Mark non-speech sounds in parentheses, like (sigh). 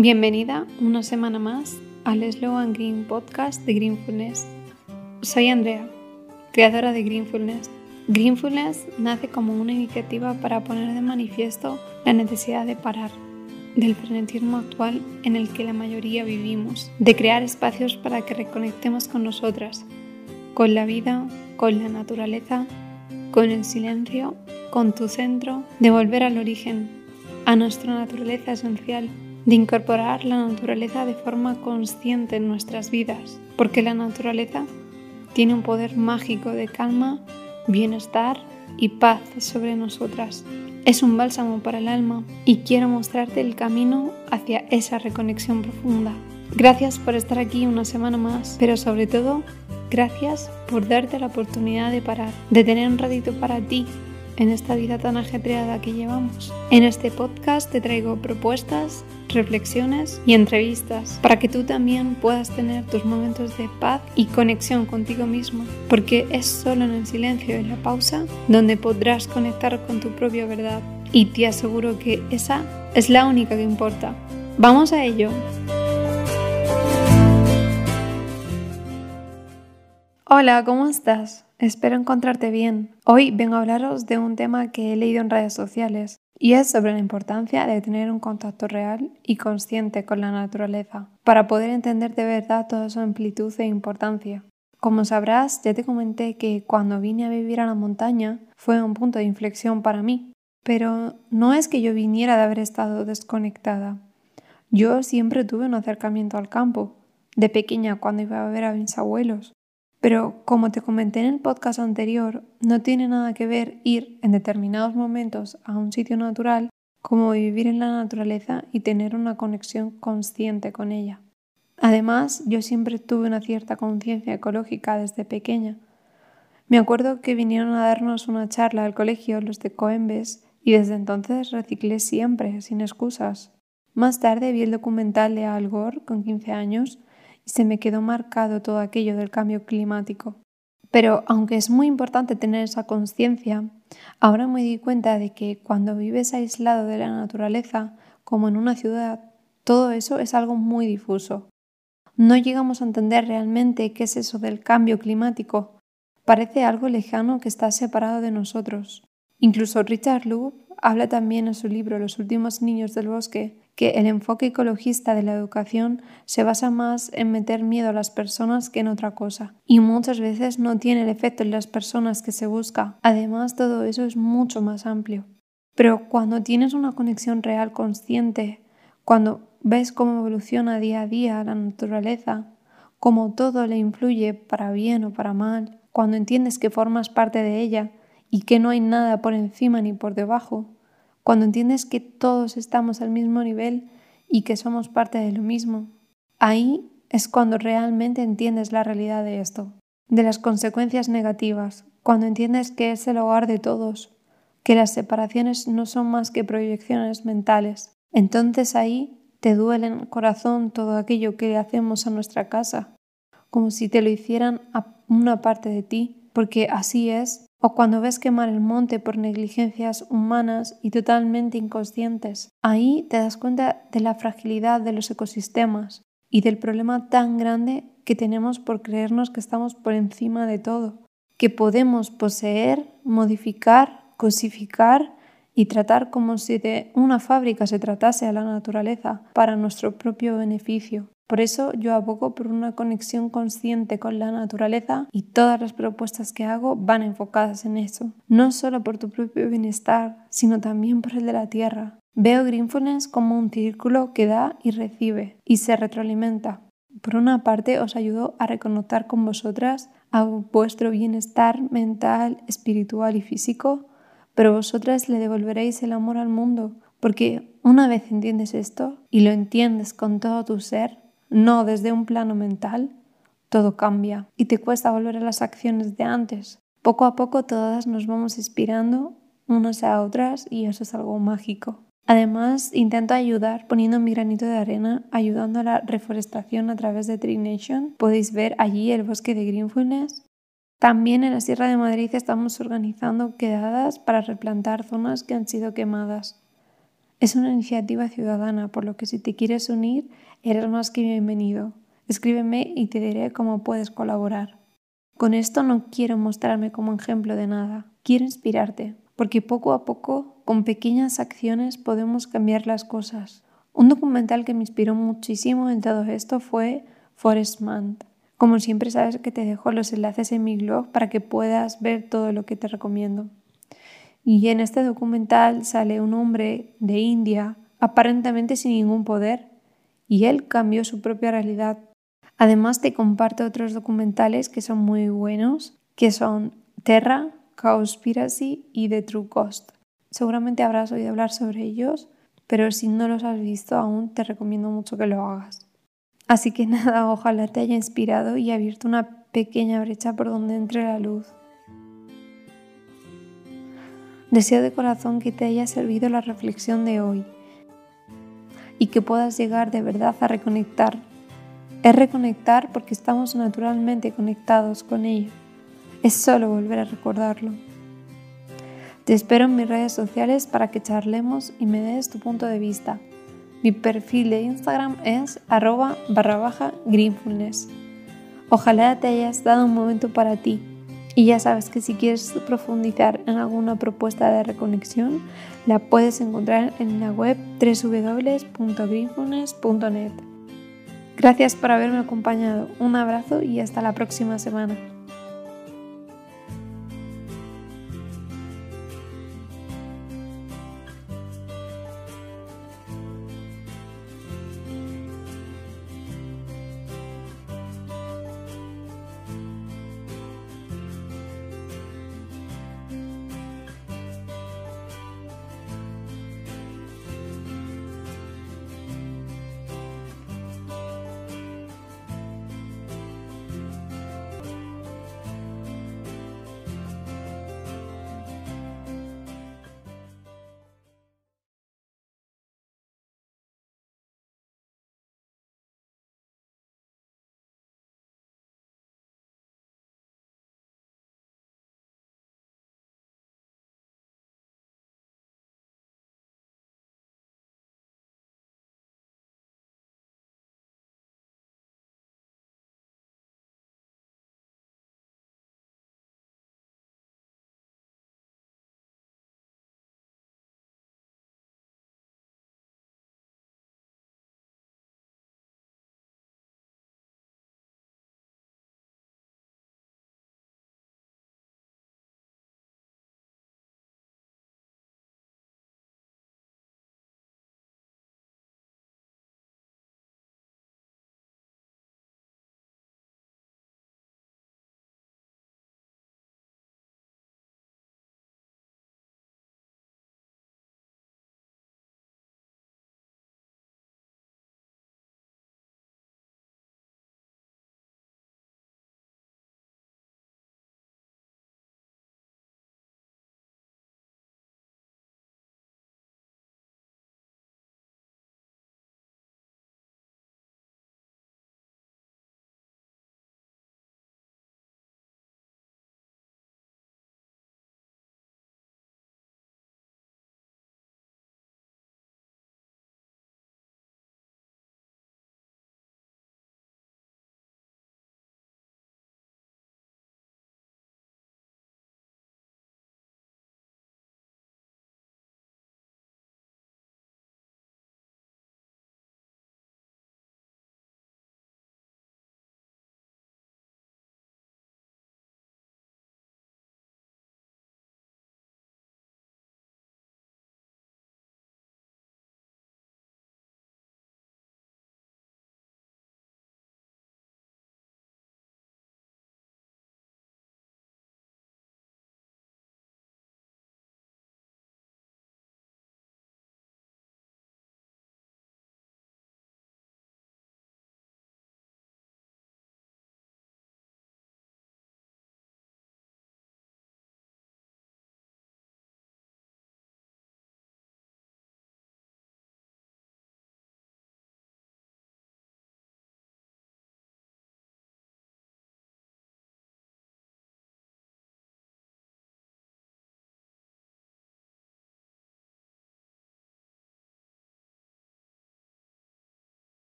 Bienvenida una semana más al Slow and Green podcast de Greenfulness. Soy Andrea, creadora de Greenfulness. Greenfulness nace como una iniciativa para poner de manifiesto la necesidad de parar del frenetismo actual en el que la mayoría vivimos, de crear espacios para que reconectemos con nosotras, con la vida, con la naturaleza, con el silencio, con tu centro, de volver al origen, a nuestra naturaleza esencial de incorporar la naturaleza de forma consciente en nuestras vidas, porque la naturaleza tiene un poder mágico de calma, bienestar y paz sobre nosotras. Es un bálsamo para el alma y quiero mostrarte el camino hacia esa reconexión profunda. Gracias por estar aquí una semana más, pero sobre todo, gracias por darte la oportunidad de parar, de tener un ratito para ti en esta vida tan ajetreada que llevamos. En este podcast te traigo propuestas, reflexiones y entrevistas para que tú también puedas tener tus momentos de paz y conexión contigo mismo, porque es solo en el silencio y la pausa donde podrás conectar con tu propia verdad y te aseguro que esa es la única que importa. Vamos a ello. Hola, ¿cómo estás? Espero encontrarte bien. Hoy vengo a hablaros de un tema que he leído en redes sociales y es sobre la importancia de tener un contacto real y consciente con la naturaleza para poder entender de verdad toda su amplitud e importancia. Como sabrás, ya te comenté que cuando vine a vivir a la montaña fue un punto de inflexión para mí, pero no es que yo viniera de haber estado desconectada. Yo siempre tuve un acercamiento al campo, de pequeña cuando iba a ver a mis abuelos, pero como te comenté en el podcast anterior, no tiene nada que ver ir en determinados momentos a un sitio natural como vivir en la naturaleza y tener una conexión consciente con ella. Además, yo siempre tuve una cierta conciencia ecológica desde pequeña. Me acuerdo que vinieron a darnos una charla al colegio los de Coembes y desde entonces reciclé siempre, sin excusas. Más tarde vi el documental de Al Gore con 15 años se me quedó marcado todo aquello del cambio climático. Pero aunque es muy importante tener esa conciencia, ahora me di cuenta de que cuando vives aislado de la naturaleza, como en una ciudad, todo eso es algo muy difuso. No llegamos a entender realmente qué es eso del cambio climático. Parece algo lejano que está separado de nosotros. Incluso Richard Loeb habla también en su libro Los últimos niños del bosque que el enfoque ecologista de la educación se basa más en meter miedo a las personas que en otra cosa y muchas veces no tiene el efecto en las personas que se busca. Además, todo eso es mucho más amplio. Pero cuando tienes una conexión real consciente, cuando ves cómo evoluciona día a día la naturaleza, cómo todo le influye para bien o para mal, cuando entiendes que formas parte de ella y que no hay nada por encima ni por debajo, cuando entiendes que todos estamos al mismo nivel y que somos parte de lo mismo, ahí es cuando realmente entiendes la realidad de esto, de las consecuencias negativas, cuando entiendes que es el hogar de todos, que las separaciones no son más que proyecciones mentales. Entonces ahí te duele en el corazón todo aquello que hacemos a nuestra casa, como si te lo hicieran a una parte de ti, porque así es o cuando ves quemar el monte por negligencias humanas y totalmente inconscientes. Ahí te das cuenta de la fragilidad de los ecosistemas y del problema tan grande que tenemos por creernos que estamos por encima de todo, que podemos poseer, modificar, cosificar y tratar como si de una fábrica se tratase a la naturaleza para nuestro propio beneficio. Por eso yo abogo por una conexión consciente con la naturaleza y todas las propuestas que hago van enfocadas en eso, no solo por tu propio bienestar, sino también por el de la tierra. Veo Greenfulness como un círculo que da y recibe y se retroalimenta. Por una parte os ayudo a reconectar con vosotras a vuestro bienestar mental, espiritual y físico, pero vosotras le devolveréis el amor al mundo, porque una vez entiendes esto y lo entiendes con todo tu ser, no desde un plano mental, todo cambia y te cuesta volver a las acciones de antes. Poco a poco todas nos vamos inspirando unas a otras y eso es algo mágico. Además, intento ayudar poniendo mi granito de arena, ayudando a la reforestación a través de Tree Nation. Podéis ver allí el bosque de Greenfulness. También en la Sierra de Madrid estamos organizando quedadas para replantar zonas que han sido quemadas. Es una iniciativa ciudadana, por lo que si te quieres unir, eres más que bienvenido. Escríbeme y te diré cómo puedes colaborar. Con esto no quiero mostrarme como ejemplo de nada, quiero inspirarte, porque poco a poco, con pequeñas acciones, podemos cambiar las cosas. Un documental que me inspiró muchísimo en todo esto fue Forest. Como siempre sabes que te dejo los enlaces en mi blog para que puedas ver todo lo que te recomiendo. Y en este documental sale un hombre de India aparentemente sin ningún poder y él cambió su propia realidad. Además te comparto otros documentales que son muy buenos, que son Terra, Cowspiracy y The True Cost. Seguramente habrás oído hablar sobre ellos, pero si no los has visto aún te recomiendo mucho que lo hagas. Así que (laughs) nada, ojalá te haya inspirado y abierto una pequeña brecha por donde entre la luz. Deseo de corazón que te haya servido la reflexión de hoy y que puedas llegar de verdad a reconectar. Es reconectar porque estamos naturalmente conectados con ello. Es solo volver a recordarlo. Te espero en mis redes sociales para que charlemos y me des tu punto de vista. Mi perfil de Instagram es arroba barra baja greenfulness. Ojalá te hayas dado un momento para ti y ya sabes que si quieres profundizar en alguna propuesta de reconexión, la puedes encontrar en la web www.greenfulness.net. Gracias por haberme acompañado, un abrazo y hasta la próxima semana.